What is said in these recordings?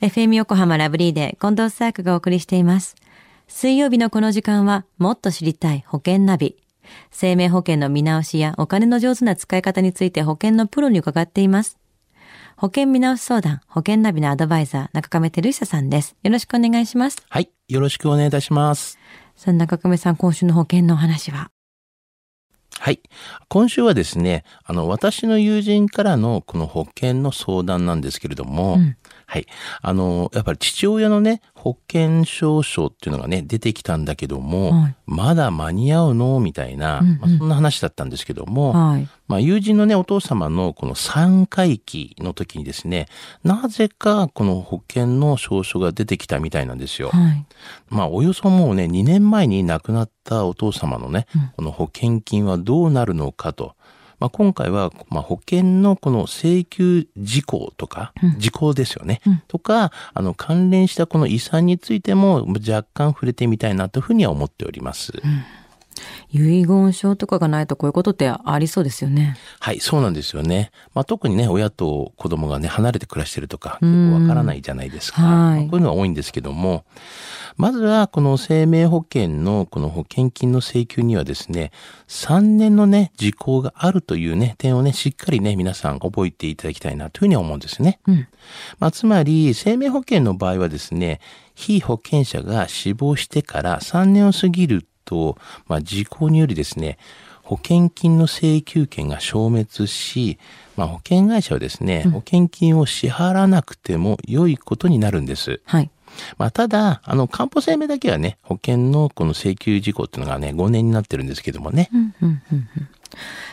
FM 横浜ラブリーで近藤サークがお送りしています。水曜日のこの時間はもっと知りたい保険ナビ。生命保険の見直しやお金の上手な使い方について保険のプロに伺っています。保険見直し相談、保険ナビのアドバイザー、中亀照久さんです。よろしくお願いします。はい。よろしくお願いいたします。さあ、中亀さん、今週の保険のお話は？はい。今週はですね、あの、私の友人からのこの保険の相談なんですけれども、うんはい。あの、やっぱり父親のね、保険証書っていうのがね、出てきたんだけども、はいまだ間に合うの？みたいな、うんうんまあ、そんな話だったんですけども、はい。まあ、友人のね、お父様のこの3回忌の時にですね、なぜかこの保険の証書が出てきたみたいなんですよ。はい。まあ、およそもうね、2年前に亡くなったお父様のね、うんこの保険金はどうなるのかと。まあ、今回は、まあ、保険のこの請求事項とか、うん事項ですよね。うんとか、あの、関連したこの遺産についても若干触れてみたいなというふうには思っております。遺言書とかがないとこういうことってありそうですよね。はい、そうなんですよね。まあ、特にね、親と子供がね、離れて暮らしてるとか、うん結構わからないじゃないですか。はいまあこういうのは多いんですけども、まずはこの生命保険のこの保険金の請求にはですね、3年のね、時効があるというね、点をね、しっかりね、皆さん覚えていただきたいなというふうに思うんですね。うん。まあ、つまり、生命保険の場合はですね、被保険者が死亡してから3年を過ぎると、まあ、時効によりですね、保険金の請求権が消滅し、まあ、保険会社はですね、保険金を支払わなくても良いことになるんです。はい。まあ、ただ、あの、担保生命だけはね、保険のこの請求事項っていうのがね、5年になってるんですけどもね。うんうんうんうん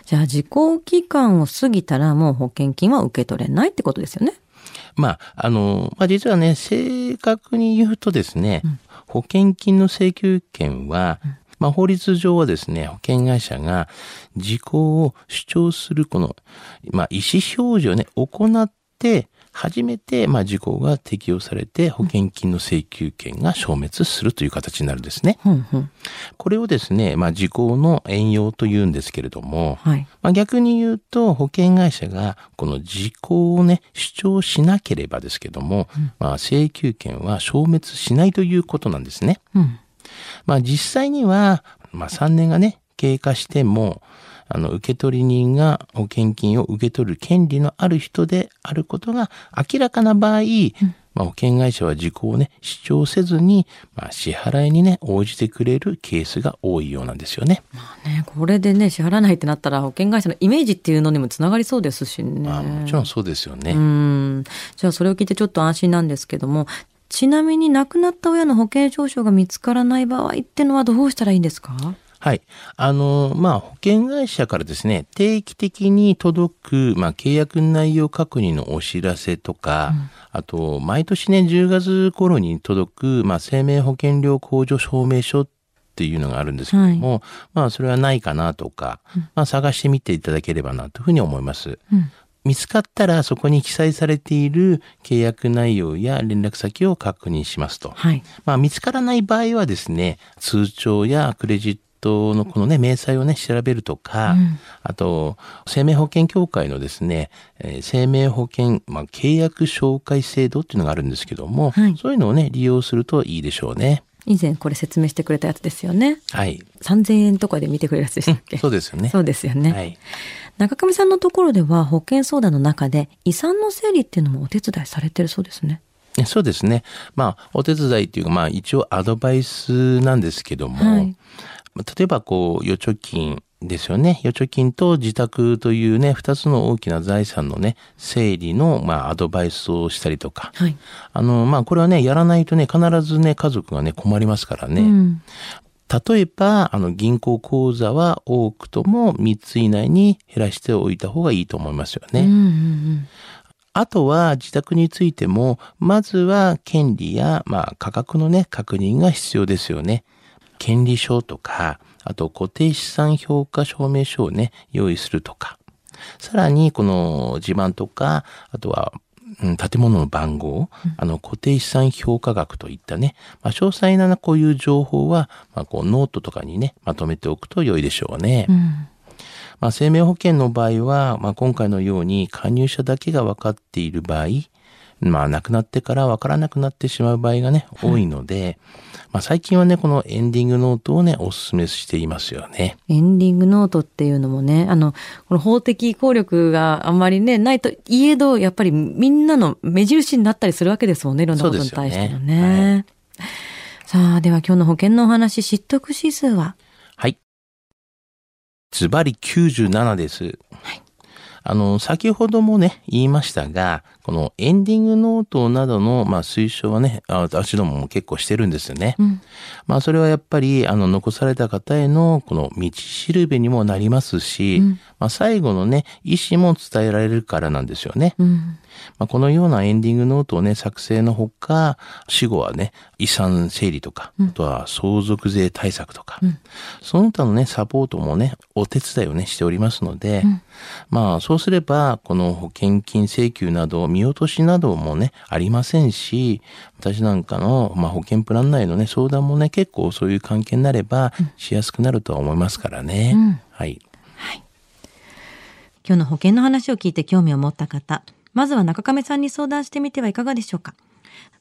じゃあ、時効期間を過ぎたらもう保険金は受け取れないってことですよね。まあ、あの、まあ、実はね、正確に言うとですね、保険金の請求権は、まあ、法律上はですね、保険会社が時効を主張するこの、まあ、意思表示をね、行って、初めて、まあ、時効が適用されて、保険金の請求権が消滅するという形になるんですね。うんうん。これをですね、まあ、時効の援用と言うんですけれども、はい。まあ、逆に言うと、保険会社がこの時効をね、主張しなければですけども、まあ、請求権は消滅しないということなんですね。うん。まあ、実際には、まあ、3年がね、経過しても、あの、受取人が保険金を受け取る権利のある人であることが明らかな場合、まあ、保険会社は時効をね、主張せずに、まあ、支払いにね、応じてくれるケースが多いようなんですよね。ね、これでね、支払わないってなったら保険会社のイメージっていうのにもつながりそうですしね。まあ、もちろんそうですよね。うん。じゃあそれを聞いてちょっと安心なんですけども、ちなみに亡くなった親の保険証書が見つからない場合ってのはどうしたらいいんですか？はい。あの、まあ、保険会社からですね、定期的に届く、まあ、契約内容確認のお知らせとか、あと、毎年ね、10月頃に届く、まあ、生命保険料控除証明書っていうのがあるんですけども、まあ、それはないかなとか、まあ、探してみていただければなというふうに思います。うん。見つかったら、そこに記載されている契約内容や連絡先を確認しますと。はい。まあ見つからない場合はですね、通帳やクレジットのこのね、明細をね、調べるとか、うんあと、生命保険協会のですね、えー生命保険、まあ、契約紹介制度っていうのがあるんですけども、はいそういうのをね、利用するといいでしょうね。以前これ説明してくれたやつですよね。はい。3000円とかで見てくれるやつでしたっけ、そうですよね。そうですよね。はい。中上さんのところでは保険相談の中で遺産の整理っていうのもお手伝いされてるそうですね。ねそうですね。まあ、お手伝いっていうか、まあ、一応アドバイスなんですけども、はいまあ例えば、こう、預貯金ですよね。預貯金と自宅というね、二つの大きな財産のね、整理の、まあ、アドバイスをしたりとか、はい。あの、まあ、これはね、やらないとね、必ずね、家族がね、困りますからね。うん。例えば、あの、銀行口座は多くとも3つ以内に減らしておいた方がいいと思いますよね。うんうんうん。あとは自宅についても、まずは権利や、まあ、価格のね、確認が必要ですよね。権利書とか、あと固定資産評価証明書をね、用意するとか。さらに、この地盤とか、あとは、うん建物の番号、あの固定資産評価額といったね、まあ、詳細なこういう情報は、まあ、こうノートとかにね、まとめておくと良いでしょうね。うん。まあ、生命保険の場合は、まあ、今回のように加入者だけが分かっている場合、まあ亡くなってからわからなくなってしまう場合がね、多いので、まあ最近はね、このエンディングノートをね、お勧めしていますよね。エンディングノートっていうのもね、あの、この法的効力があんまりね、ないといえど、やっぱりみんなの目印になったりするわけですもんね、いろんなことに対してのね。さあ、では今日の保険のお話、知得指数は？はい。ズバリ97です。はい。あの、先ほどもね、言いましたが、このエンディングノートなどの、まあ、推奨はね、あ私どもも結構してるんですよね。うん。まあ、それはやっぱり、あの、残された方への、この道しるべにもなりますし、うんまあ、最後のね、意思も伝えられるからなんですよね。うん。まあ、このようなエンディングノートをね、作成のほか、死後はね、遺産整理とか、あとは相続税対策とか、うんその他のね、サポートもね、お手伝いをね、しておりますので、まあ、そうすれば、この保険金請求など、見落としなどもね、ありませんし、私なんかの、まあ、保険プラン内のね、相談もね、結構そういう関係になれば、しやすくなるとは思いますからね。うんはい。今日の保険の話を聞いて興味を持った方、まずは中亀さんに相談してみてはいかがでしょうか。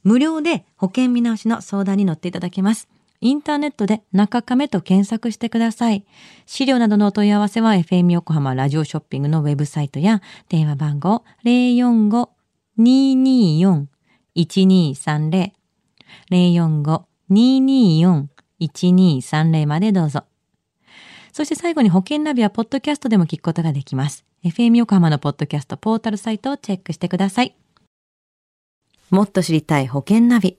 無料で保険見直しの相談に乗っていただけます。インターネットで中亀と検索してください。資料などのお問い合わせは FM 横浜ラジオショッピングのウェブサイトや電話番号045-224-1230 045-224-1230までどうぞ。そして最後に保険ナビはポッドキャストでも聞くことができます。FM 横浜のポッドキャストポータルサイトをチェックしてください。もっと知りたい保険ナビ、